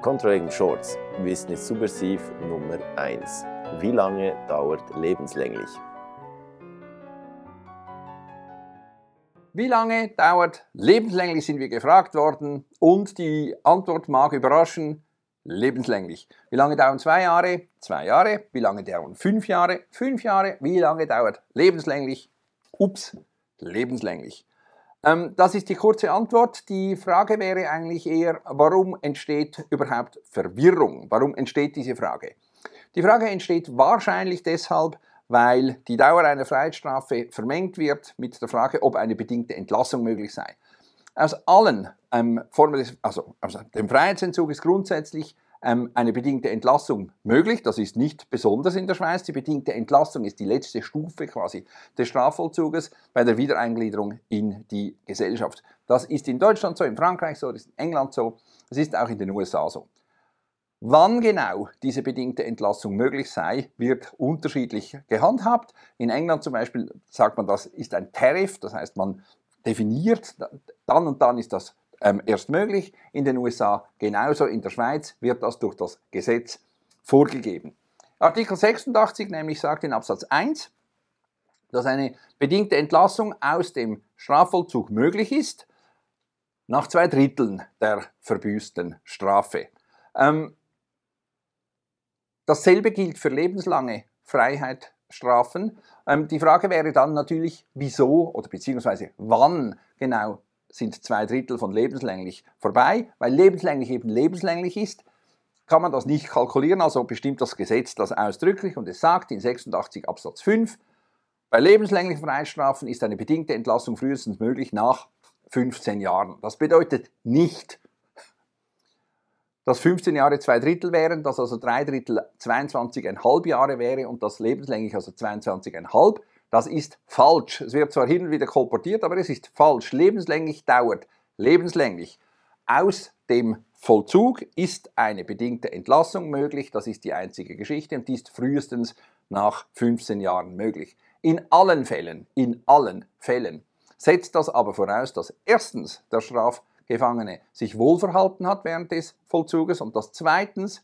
Controlling Shorts, ist subversiv Nummer 1. Wie lange dauert lebenslänglich? Wie lange dauert lebenslänglich, sind wir gefragt worden und die Antwort mag überraschen, lebenslänglich. Wie lange dauern zwei Jahre? Zwei Jahre. Wie lange dauern fünf Jahre? Fünf Jahre. Wie lange dauert lebenslänglich? Ups, lebenslänglich. Ähm, das ist die kurze Antwort. Die Frage wäre eigentlich eher, warum entsteht überhaupt Verwirrung? Warum entsteht diese Frage? Die Frage entsteht wahrscheinlich deshalb, weil die Dauer einer Freiheitsstrafe vermengt wird mit der Frage, ob eine bedingte Entlassung möglich sei. Aus allen ähm, Formen des, also aus dem Freiheitsentzug ist grundsätzlich eine bedingte Entlassung möglich. Das ist nicht besonders in der Schweiz. Die bedingte Entlassung ist die letzte Stufe quasi des Strafvollzuges bei der Wiedereingliederung in die Gesellschaft. Das ist in Deutschland so, in Frankreich so, das ist in England so, das ist auch in den USA so. Wann genau diese bedingte Entlassung möglich sei, wird unterschiedlich gehandhabt. In England zum Beispiel sagt man, das ist ein Tariff, das heißt, man definiert, dann und dann ist das ähm, erst möglich. In den USA genauso. In der Schweiz wird das durch das Gesetz vorgegeben. Artikel 86 nämlich sagt in Absatz 1, dass eine bedingte Entlassung aus dem Strafvollzug möglich ist, nach zwei Dritteln der verbüßten Strafe. Ähm, dasselbe gilt für lebenslange Freiheitsstrafen. Ähm, die Frage wäre dann natürlich, wieso oder beziehungsweise wann genau sind zwei Drittel von lebenslänglich vorbei, weil lebenslänglich eben lebenslänglich ist, kann man das nicht kalkulieren, also bestimmt das Gesetz das ausdrücklich und es sagt in 86 Absatz 5, bei lebenslänglichen Freiheitsstrafen ist eine bedingte Entlassung frühestens möglich nach 15 Jahren. Das bedeutet nicht, dass 15 Jahre zwei Drittel wären, dass also drei Drittel 22,5 Jahre wäre und das lebenslänglich also 22,5 das ist falsch. Es wird zwar hin und wieder kolportiert, aber es ist falsch. Lebenslänglich dauert. Lebenslänglich. Aus dem Vollzug ist eine bedingte Entlassung möglich. Das ist die einzige Geschichte und die ist frühestens nach 15 Jahren möglich. In allen Fällen, in allen Fällen setzt das aber voraus, dass erstens der Strafgefangene sich wohlverhalten hat während des Vollzuges und dass zweitens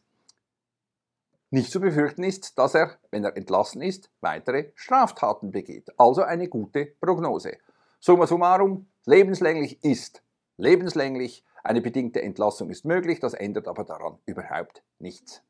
nicht zu befürchten ist, dass er, wenn er entlassen ist, weitere Straftaten begeht. Also eine gute Prognose. Summa summarum, lebenslänglich ist lebenslänglich, eine bedingte Entlassung ist möglich, das ändert aber daran überhaupt nichts.